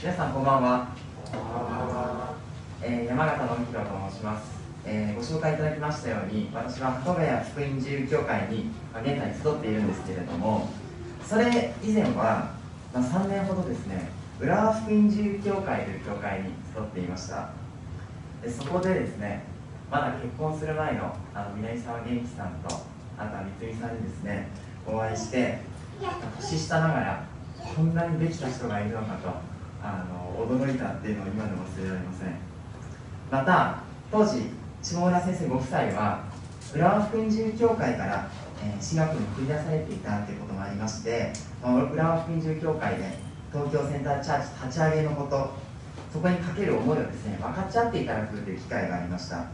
皆さんこんばんは。えー、山形のひろと申します、えー、ご紹介いただきましたように、私は鳩ヶ谷福音自由教会に、まあ、現在集っているんですけれども、それ以前は、まあ、3年ほどですね、浦和福音自由教会という教会に集っていました。でそこでですね、まだ結婚する前のあの南沢元気さんと、あとは三井さんにですね、お会いして、年下ながら、こんなにできた人がいるのかとあの驚いたっていうのを今でも忘れられません。また当時下村先生ご夫妻は浦和福音自由教会から、えー、学に繰り出されていたということもありまして、まあ、浦和福音自由教会で東京センターチャーチ立ち上げのことそこにかける思いをですね分かっち合っていただくという機会がありました、ま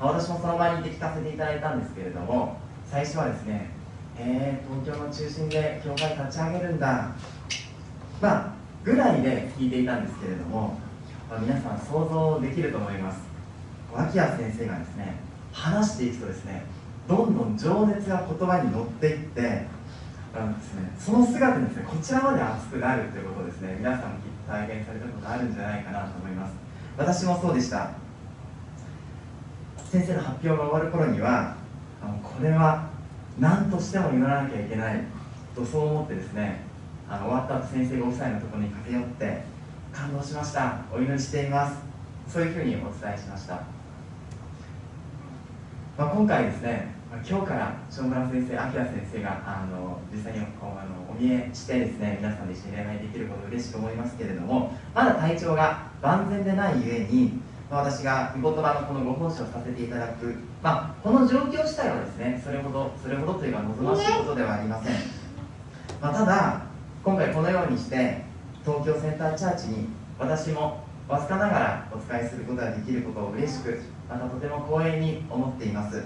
あ、私もその場にいて聞かせていただいたんですけれども最初はですねえー、東京の中心で教会立ち上げるんだ。まあぐらいで聞いていたんですけれども、まあ、皆さん想像できると思います。脇谷先生がですね話していくとですねどんどん情熱が言葉に乗っていってあのですね、その姿にですねこちらまで熱くなるということをですね皆さんもきっと体験されたことあるんじゃないかなと思います。私もそうでした。先生の発表が終わる頃にはあのこれは何としても祈らなきゃいけないとそう思ってですねあの終わった後先生ご夫妻のところに駆け寄って感動しました。お祈りしています。そういうふうにお伝えしました、まあ、今回ですね、今日から正村先生明先生があの実際にあのお見えしてですね皆さんで一緒に恋愛できること嬉しく思いますけれどもまだ体調が万全でないゆえにまあ私が御言葉のこのご奉仕をさせていただく、まあ、この状況自体はですねそれほどそれほどというか望ましいことではありません、まあ、ただ今回このようにして東京センターチャーチに私もわずかながらお使いすることができることを嬉しくまたとても光栄に思っています。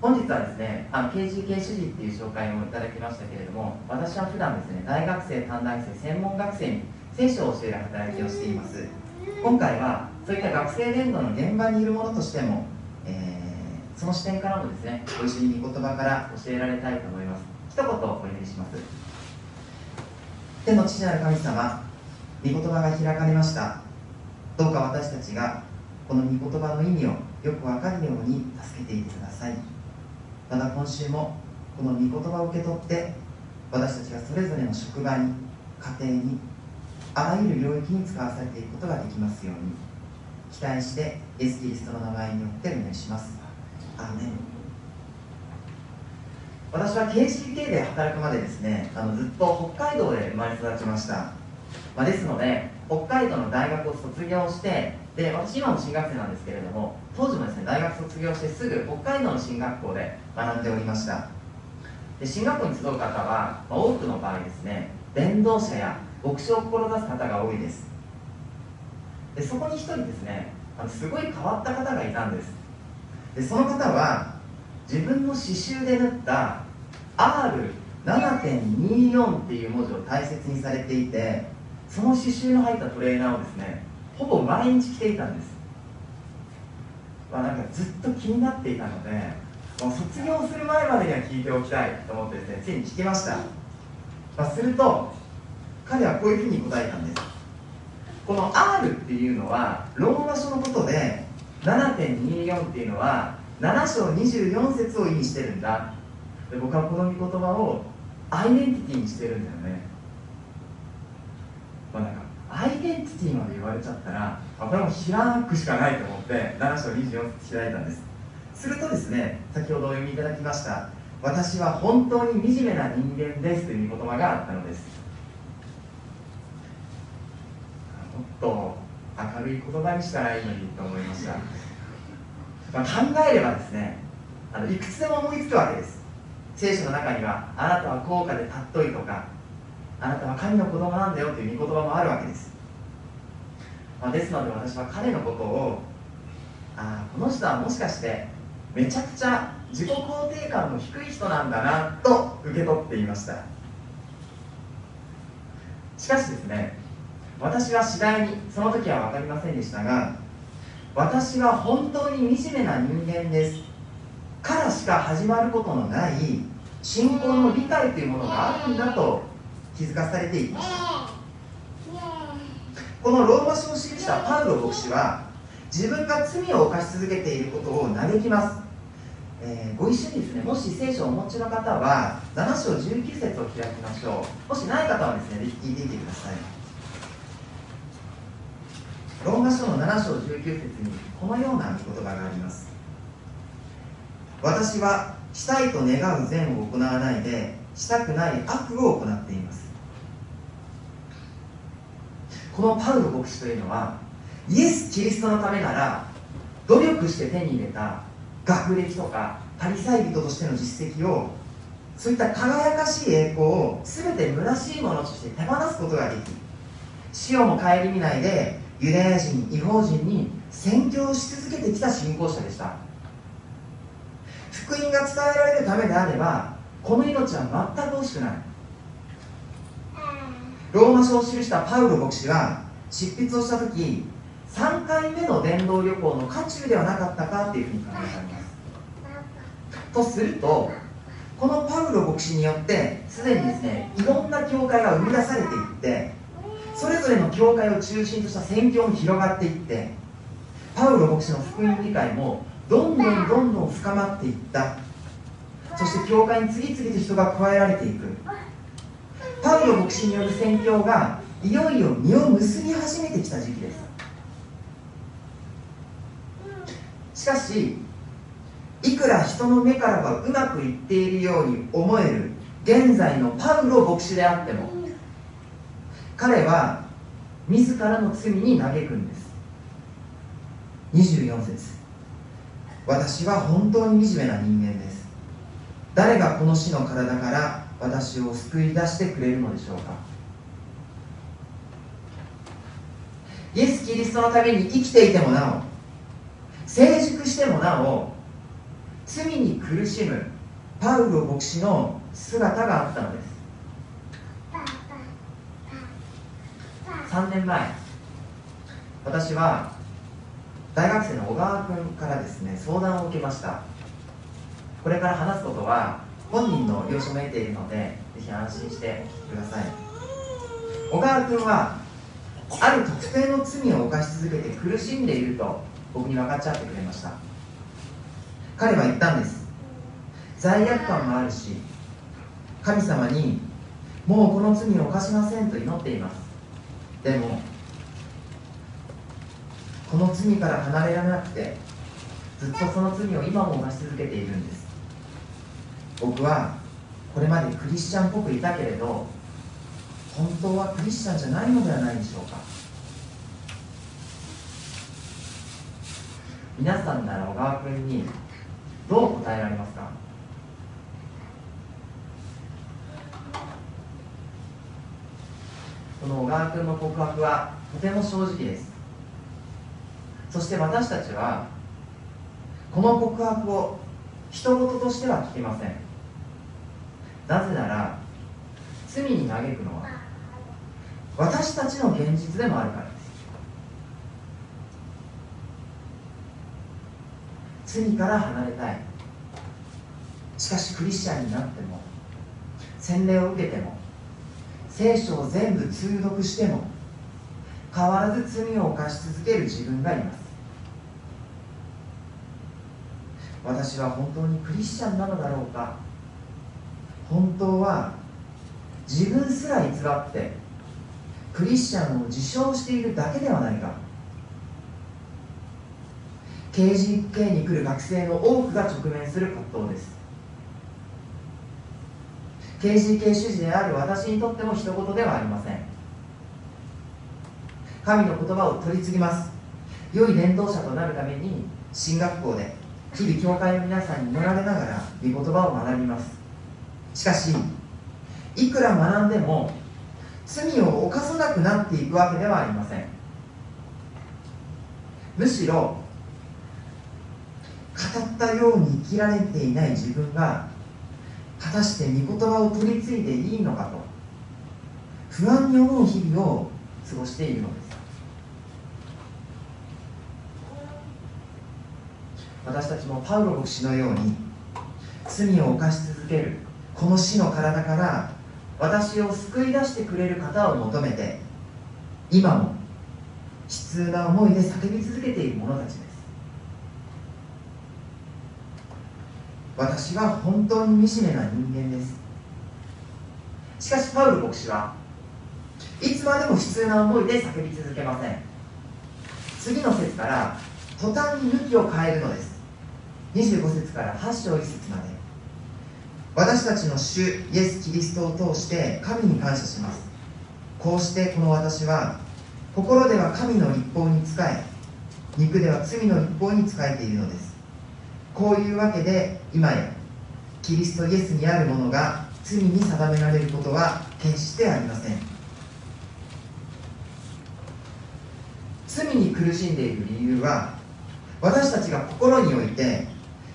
本日はですねあの KGK 主事っていう紹介もいただきましたけれども私は普段ですね大学生短大生専門学生に聖書を教える働きをしています。今回はそういった学生連合の現場にいるものとしても、えー、その視点からもですねご一緒に御言葉から教えられたいと思います。一言お祈りします。天の父なる神様御言葉が開かれました。どうか私たちがこの御言葉の意味をよく分かるように助けていてください。また今週もこの御言葉を受け取って私たちがそれぞれの職場に家庭にあらゆる領域に使わされていくことができますように期待してイエス・キリストの名前によってお願いします。アーメン。私は KCK で働くまでですねあのずっと北海道で生まれ育ちました、まあ、ですので北海道の大学を卒業してで私今も進学生なんですけれども当時もですね大学卒業してすぐ北海道の進学校で学んでおりました。で進学校に集う方は、まあ、多くの場合ですね伝道者や牧師を志す方が多いです。でそこに一人ですねあのすごい変わった方がいたんです。でその方は自分の刺繍で縫った R7.24 っていう文字を大切にされていてその刺繍の入ったトレーナーをですねほぼ毎日着ていたんです、まあ、なんかずっと気になっていたのでもう卒業する前までには聞いておきたいと思ってですねついに聞きました、まあ、すると彼はこういうふうに答えたんです。この R っていうのはローマ書のことで7.24っていうのは7章24節を意味してるんだ。で僕はこの御言葉をアイデンティティにしてるんだよね。まあなんかアイデンティティまで言われちゃったらこれも開くしかないと思って7章24節開いたんです。するとですね先ほどお読みいただきました私は本当に惨めな人間ですという御言葉があったのです。もっと明るい言葉にしたらいいのにと思いました、まあ、考えればですねあのいくつでも思いつくわけです。聖書の中にはあなたは高価で尊いとかあなたは神の子供なんだよという御言葉もあるわけです、まあ、ですので私は彼のことをああこの人はもしかしてめちゃくちゃ自己肯定感の低い人なんだなと受け取っていました。しかしですね私は次第にその時は分かりませんでしたが私は本当に惨めな人間です。からしか始まることのない信仰の理解というものがあるんだと気づかされていきましたこのローマ書を記したパウロ牧師は自分が罪を犯し続けていることを嘆きます、えー、ご一緒にですねもし聖書をお持ちの方は7章19節を開きましょう。もしない方はですね聞いてみてください。ローマ書の7章19節にこのような言葉があります。私はしたいと願う善を行わないでしたくない悪を行っています。このパウロ牧師というのはイエス・キリストのためなら努力して手に入れた学歴とかパリサイ人としての実績をそういった輝かしい栄光を全て虚しいものとして手放すことができ死をも顧みないでユダヤ人違法人に宣教し続けてきた信仰者でした。福音が伝えられるためであればこの命は全く惜しくない。ローマ書を記したパウロ牧師は執筆をした時3回目の伝道旅行の渦中ではなかったかっていうふうに考えられます。とするとこのパウロ牧師によってすでにですねいろんな教会が生み出されていってそれぞれの教会を中心とした宣教も広がっていってパウロ牧師の福音理解もどんどんどんどん深まっていった。そして教会に次々と人が加えられていく。パウロ牧師による宣教がいよいよ実を結び始めてきた時期です。しかしいくら人の目からはうまくいっているように思える現在のパウロ牧師であっても彼は自らの罪に嘆くんです。24節。私は本当に惨めな人間です。誰がこの死の体から私を救い出してくれるのでしょうか。イエス・キリストのために生きていてもなお成熟してもなお罪に苦しむパウロ牧師の姿があったのです。3年前私は大学生の小川君からですね相談を受けました。これから話すことは本人の了承も得ているのでぜひ安心してお聞きください。小川君はある特定の罪を犯し続けて苦しんでいると僕に分かっちゃってくれました。彼は言ったんです。罪悪感もあるし神様にもうこの罪を犯しませんと祈っています。でもこの罪から離れられなくてずっとその罪を今も犯し続けているんです。僕はこれまでクリスチャンっぽくいたけれど本当はクリスチャンじゃないのではないでしょうか。皆さんなら小川君にどう答えられますか？この小川君の告白はとても正直です。そして私たちはこの告白を人事としては聞きません。なぜなら罪に嘆くのは私たちの現実でもあるからです。罪から離れたい。しかしクリスチャンになっても洗礼を受けても聖書を全部通読しても変わらず罪を犯し続ける自分がいます。私は本当にクリスチャンなのだろうか。本当は自分すら偽ってクリスチャンを自称しているだけではないか。KGK に来る学生の多くが直面する葛藤です。KGK 主事である私にとっても一言ではありません。神の言葉を取り次ぎます。良い伝道者となるために進学校で日々教会の皆さんに祈られながら御言葉を学びます。しかしいくら学んでも罪を犯さなくなっていくわけではありません。むしろ語ったように生きられていない自分が果たして御言葉を取り継いでいいのかと不安に思う日々を過ごしているのです。私たちもパウロ牧師のように罪を犯し続けるこの死の体から私を救い出してくれる方を求めて今も悲痛な思いで叫び続けている者たちです。私は本当に惨めな人間です。しかしパウル牧師はいつまでも悲痛な思いで叫び続けません。次の節から途端に向きを変えるのです。25節から8章1節まで。私たちの主イエス・キリストを通して神に感謝します。こうしてこの私は心では神の立法に仕え肉では罪の立法に仕えているのです。こういうわけで今やキリストイエスにあるものが罪に定められることは決してありません。罪に苦しんでいる理由は私たちが心において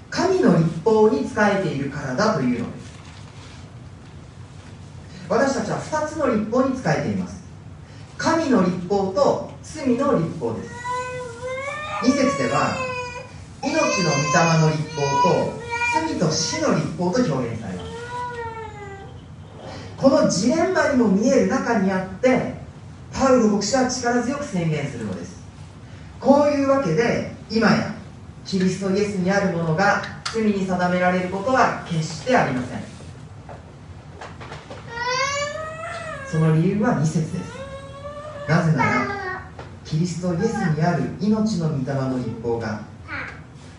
神の立法に仕えているからだというのです。私たちは2つの立法に仕えています。神の立法と罪の立法です。2節では命の御霊の立法と罪と死の立法と表現されます。このジレンマにも見える中にあってパウロ牧師は力強く宣言するのです。こういうわけで今やキリストイエスにあるものが罪に定められることは決してありません。その理由は2節です。なぜならキリストイエスにある命の御霊の立法が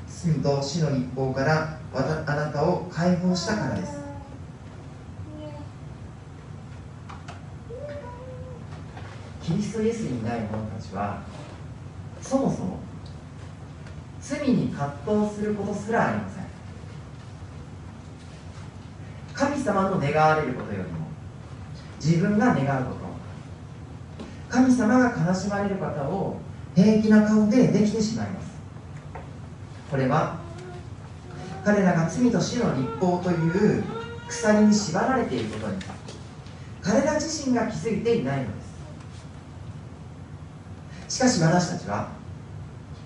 罪と死の立法からあなたを解放したからです。キリストイエスにない者たちはそもそも罪に葛藤することすらありません。神様の願われることよりも自分が願うこと。神様が悲しまれる方を平気な顔でできてしまいます。これは彼らが罪と死の立法という鎖に縛られていることに彼ら自身が気づいていないのです。しかし私たちは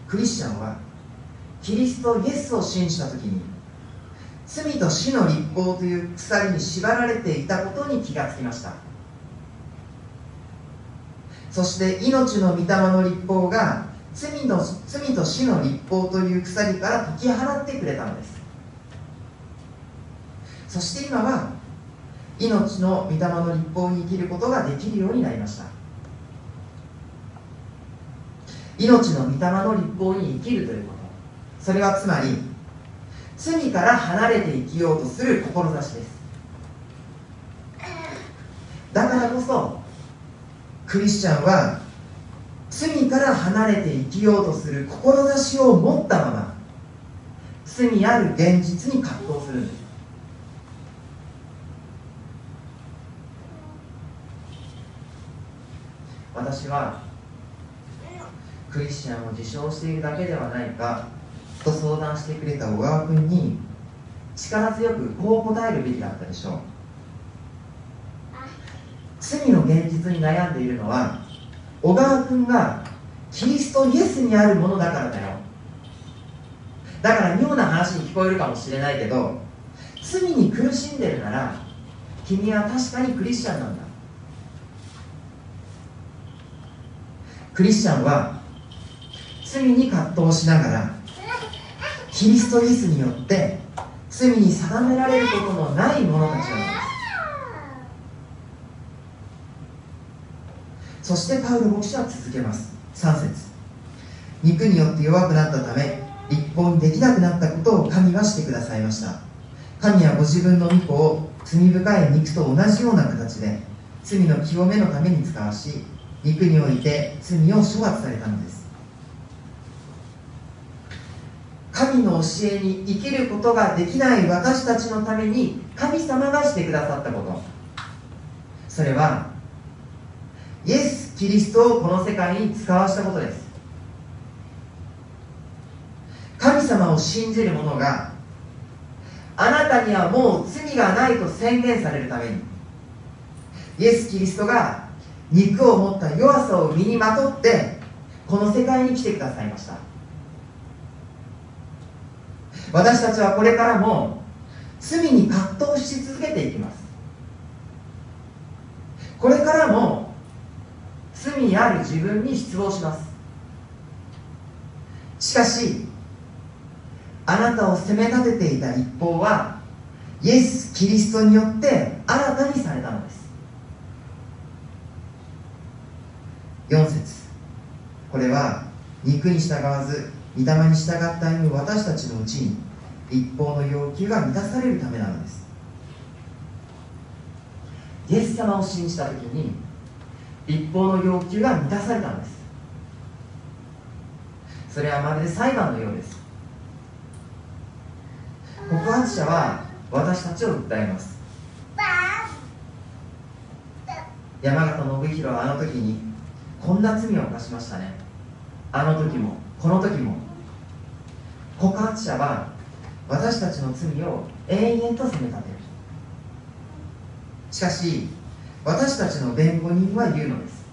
クリスチャンはキリストイエスを信じた時に罪と死の立法という鎖に縛られていたことに気がつきました。そして命の御霊の立法が罪の罪と死の立法という鎖から解き放ってくれたのです。そして今は命の御霊の立法に生きることができるようになりました。命の御霊の立法に生きるということ。それはつまり罪から離れて生きようとする志です。だからこそクリスチャンは罪から離れて生きようとする志を持ったまま罪ある現実に葛藤するんです。私はクリスチャンを自称しているだけではないかと相談してくれた小川君に力強くこう答えるべきだったでしょう。罪の現実に悩んでいるのは小川君がキリストイエスにあるものだからだよ。だから妙な話に聞こえるかもしれないけど罪に苦しんでるなら君は確かにクリスチャンなんだ。クリスチャンは罪に葛藤しながらキリストイエスによって罪に定められることのない者たちなのです。そしてパウロ牧師は続けます。3節。肉によって弱くなったため立法にできなくなったことを神はしてくださいました。神はご自分の御子を罪深い肉と同じような形で罪の清めのために使わし肉において罪を処罰されたのです。神の教えに生きることができない私たちのために神様がしてくださったこと。それはイエス・キリストをこの世界に使わしたことです。神様を信じる者があなたにはもう罪がないと宣言されるためにイエス・キリストが肉を持った弱さを身にまとってこの世界に来てくださいました。私たちはこれからも罪に葛藤し続けていきます。これからも罪ある自分に失望します。しかしあなたを責め立てていた一方はイエス・キリストによって新たにされたのです。4節。これは肉に従わず御霊に従って歩む私たちのうちに一方の要求が満たされるためなのです。イエス様を信じた時に一方の要求が満たされたのです。それはまるで裁判のようです。告発者は私たちを訴えます。山形信弘はあの時にこんな罪を犯しましたね。あの時もこの時も告発者は私たちの罪を永遠と責め立てる。しかし私たちの弁護人は言うのです。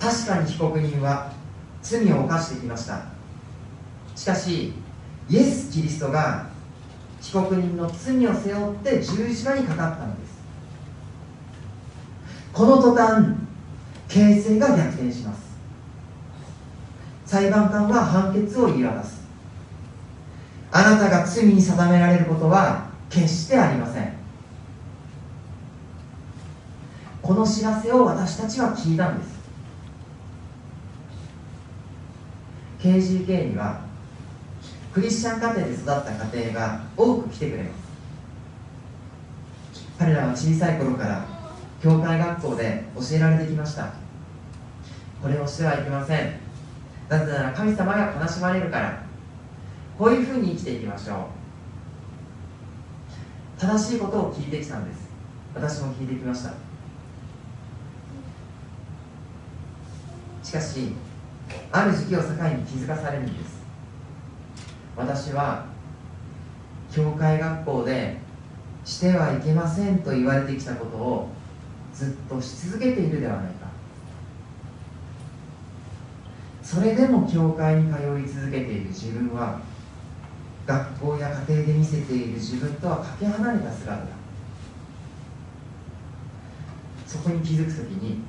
確かに被告人は罪を犯してきました。しかしイエス・キリストが被告人の罪を背負って十字架にかかったのです。この途端形勢が逆転します。裁判官は判決を言い渡す。あなたが罪に定められることは決してありません。この知らせを私たちは聞いたんです。KGK にはクリスチャン家庭で育った家庭が多く来てくれます。彼らは小さい頃から教会学校で教えられてきました。これをしてはいけません。なぜなら神様が悲しまれるから。こういうふうに生きていきましょう。正しいことを聞いてきたんです。私も聞いてきました。しかしある時期を境に気づかされるんです。私は教会学校でしてはいけませんと言われてきたことをずっとし続けているではないかそれでも教会に通い続けている自分は学校や家庭で見せている自分とはかけ離れた姿だ。そこに気づく時に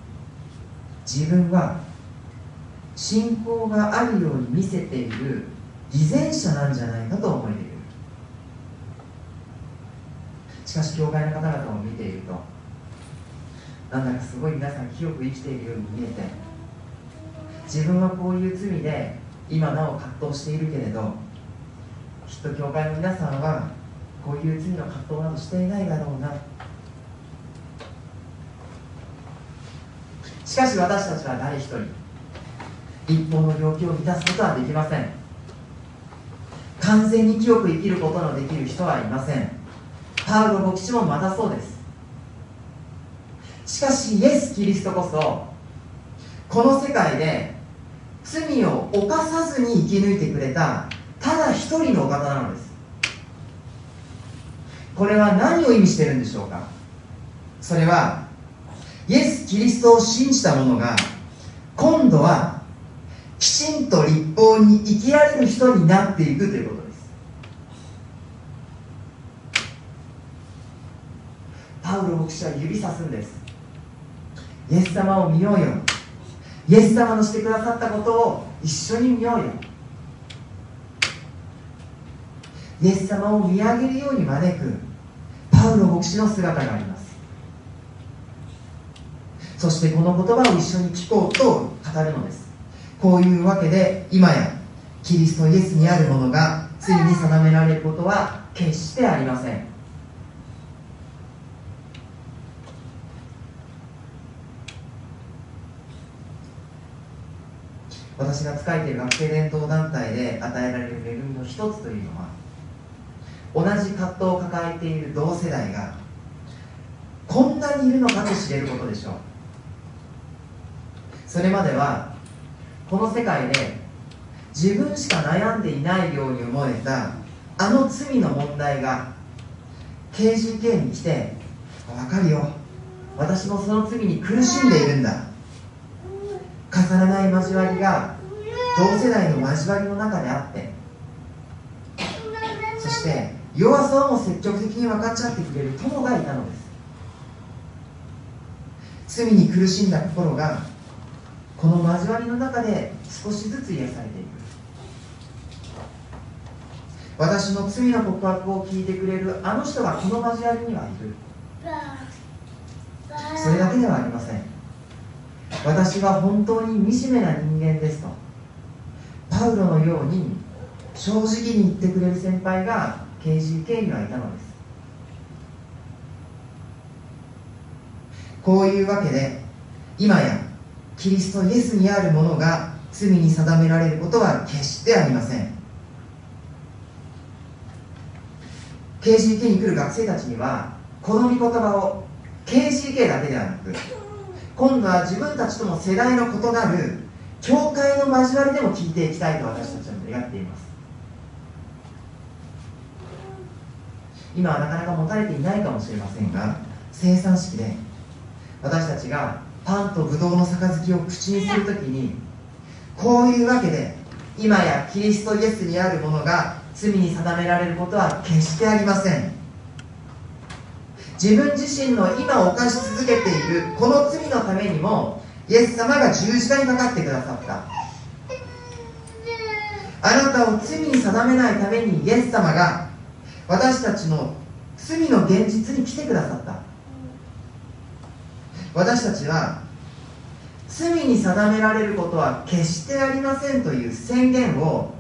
自分は信仰があるように見せている偽善者なんじゃないかと思えている。しかし教会の方々を見ているとなんだかすごい皆さん清く生きているように見えて自分はこういう罪で今なお葛藤しているけれどきっと教会の皆さんはこういう罪の葛藤などしていないだろうな。しかし私たちは誰一人一方の要求を満たすことはできません。完全に清く生きることのできる人はいません。パウロ牧師もまたそうです。しかしイエス・キリストこそこの世界で罪を犯さずに生き抜いてくれたただ一人のお方なのです。これは何を意味してるんでしょうか？それはイエス・キリストを信じた者が今度はきちんと立法に生きられる人になっていくということです。パウロ牧師は指さすんです。イエス様を見ようよ。イエス様のしてくださったことを一緒に見ようよ。イエス様を見上げるように招く。パウロ牧師の姿があります。そしてこの言葉を一緒に聞こうと語るのです。こういうわけで今やキリストイエスにあるものがついに定められることは決してありません。私が仕えている学生伝統団体で与えられる恵みの一つというのは同じ葛藤を抱えている同世代がこんなにいるのかと知れることでしょう。それまではこの世界で自分しか悩んでいないように思えたあの罪の問題が KGK に来て分かるよ。私もその罪に苦しんでいるんだ。飾らない交わりが同世代の交わりの中であってそして弱さをも積極的に分かっち合ってくれる友がいたのです。罪に苦しんだ心がこの交わりの中で少しずつ癒されていく。私の罪の告白を聞いてくれるあの人がこの交わりにはいる。それだけではありません。私は本当に惨めな人間ですと。パウロのように正直に言ってくれる先輩が KGK にはいたのです。こういうわけで今やキリストイエスにあるものが罪に定められることは決してありません。KGK に来る学生たちにはこの御言葉を KGK だけではなく今度は自分たちとの世代の異なる教会の交わりでも聞いていきたいと私たちは願っています。今はなかなか持たれていないかもしれませんが生産式で私たちがパンとブドウの杯を口にするときにこういうわけで今やキリストイエスにあるものが罪に定められることは決してありません。自分自身の今犯し続けているこの罪のためにもイエス様が十字架にかかってくださった。あなたを罪に定めないためにイエス様が私たちの罪の現実に来てくださった。私たちは罪に定められることは決してありませんという宣言を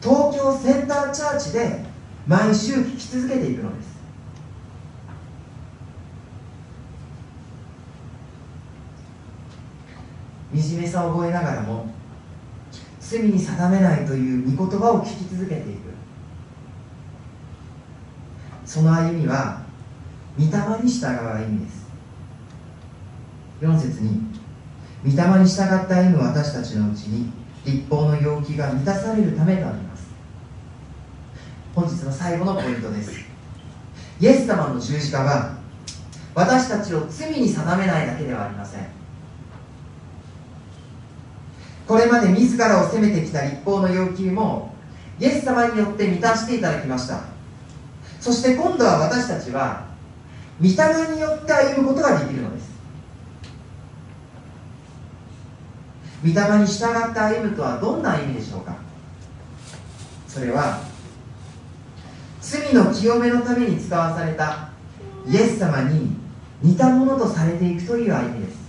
東京センターチャーチで毎週聞き続けていくのです。惨めさを覚えながらも罪に定めないという御言葉を聞き続けていく。その歩みは御霊に従う歩みです。4節に御霊に従って歩む私たちのうちに立法の要求が満たされるためとあります。本日の最後のポイントです。イエス様の十字架は私たちを罪に定めないだけではありません。これまで自らを責めてきた立法の要求もイエス様によって満たしていただきました。そして今度は私たちは御霊によって歩むことができるのです。御霊に従って歩むとはどんな意味でしょうか。それは罪の清めのために使わされたイエス様に似たものとされていくという歩みです。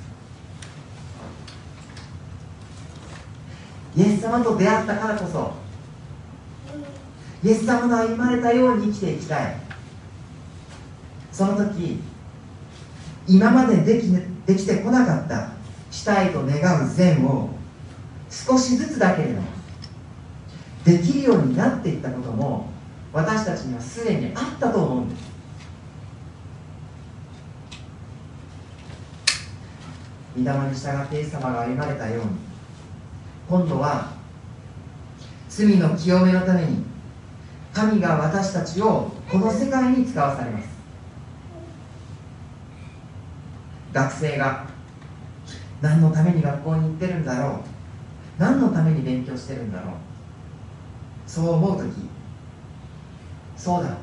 イエス様と出会ったからこそイエス様の歩まれたように生きていきたい。その時今までできできてこなかったしたいと願う善を少しずつだけれどもできるようになっていったことも私たちにはすでにあったと思うんです。御霊に従ってイエス様が歩まれたように今度は罪の清めのために神が私たちをこの世界に使わされます。学生が何のために学校に行ってるんだろう。何のために勉強してるんだろう。そう思う時。そうだ。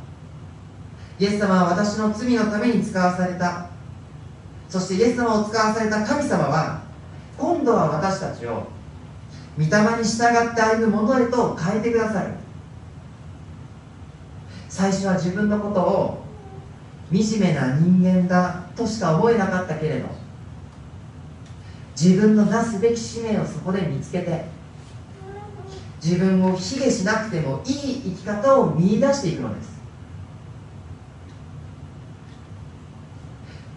イエス様は私の罪のために使わされた。そしてイエス様を使わされた神様は今度は私たちを御霊に従って歩むものへと変えてくださる最初は自分のことを惨めな人間だとしか思えなかったけれど自分のなすべき使命をそこで見つけて自分を卑下しなくてもいい生き方を見出していくのです。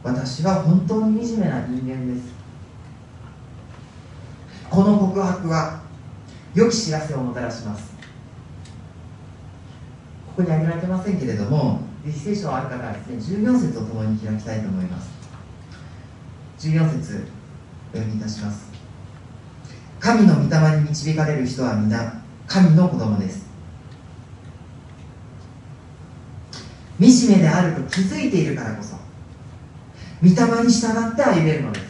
私は本当に惨めな人間です。この告白は良き知らせをもたらします。ここに挙げられてませんけれども聖書ある方はですね14節を共に開きたいと思います。14節お読みいたします。神の御霊に導かれる人は皆神の子供です。惨めであると気づいているからこそ御霊に従って歩めるのです。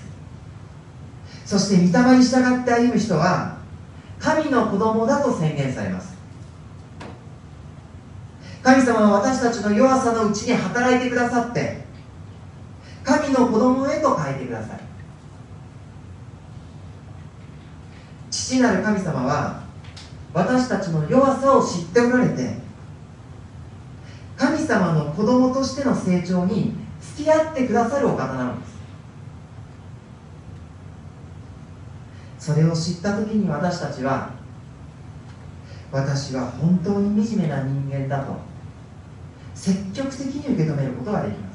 そして御霊に従って歩む人は神の子供だと宣言されます。神様は私たちの弱さのうちに働いてくださって神の子供へと変えてください。父なる神様は私たちの弱さを知っておられて神様の子供としての成長に付き合ってくださるお方なのです。それを知った時に私たちは私は本当に惨めな人間だと積極的に受け止めることができま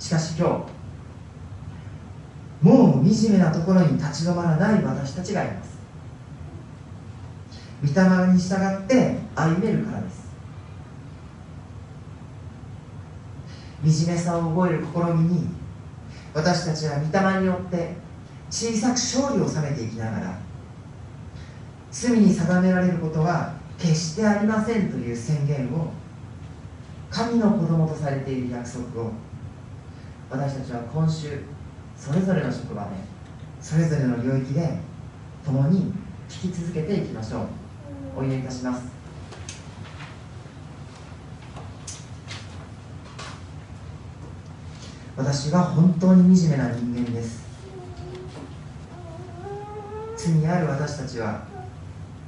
す。しかし今日もう惨めなところに立ち止まらない私たちがいます。御霊に従って歩めるからです。惨めさを覚える試みに私たちは御霊によって小さく勝利を収めていきながら罪に定められることは決してありませんという宣言を神の子供とされている約束を私たちは今週それぞれの職場でそれぞれの領域で共に聞き続けていきましょう。お祈りいたします。私は本当に惨めな人間です。罪ある私たちは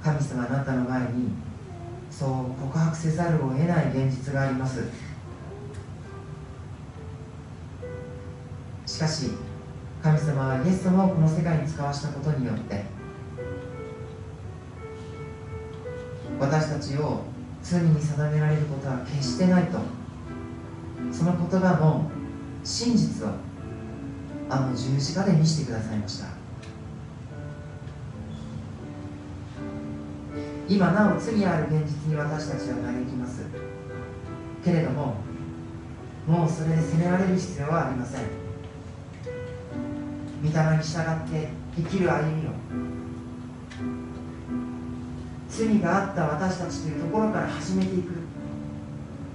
神様あなたの前にそう告白せざるを得ない現実があります。しかし神様はイエス様をこの世界に使わしたことによって私たちを罪に定められることは決してないと。その言葉の真実をあの十字架で見せてくださいました。今なお罪ある現実に私たちは嘆きます。けれどももうそれで責められる必要はありません。御霊に従って生きる歩みを罪があった私たちというところから始めていく。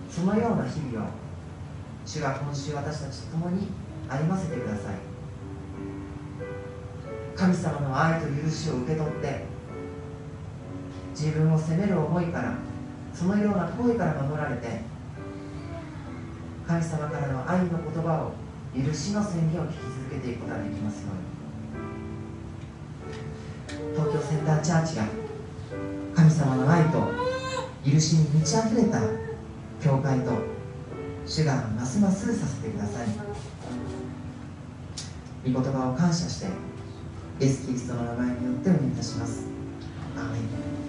そのような日々を主が今週私たちと共に歩ませてください。神様の愛と許しを受け取って自分を責める思いからそのような行為から守られて神様からの愛の言葉を許しの宣言を聞き続けていくことができますように。東京センターチャーチが神様の愛と許しに満ち溢れた教会と主がますますさせてください。御言葉を感謝してイエス・キリストの名前によってお願いいたします。アメン。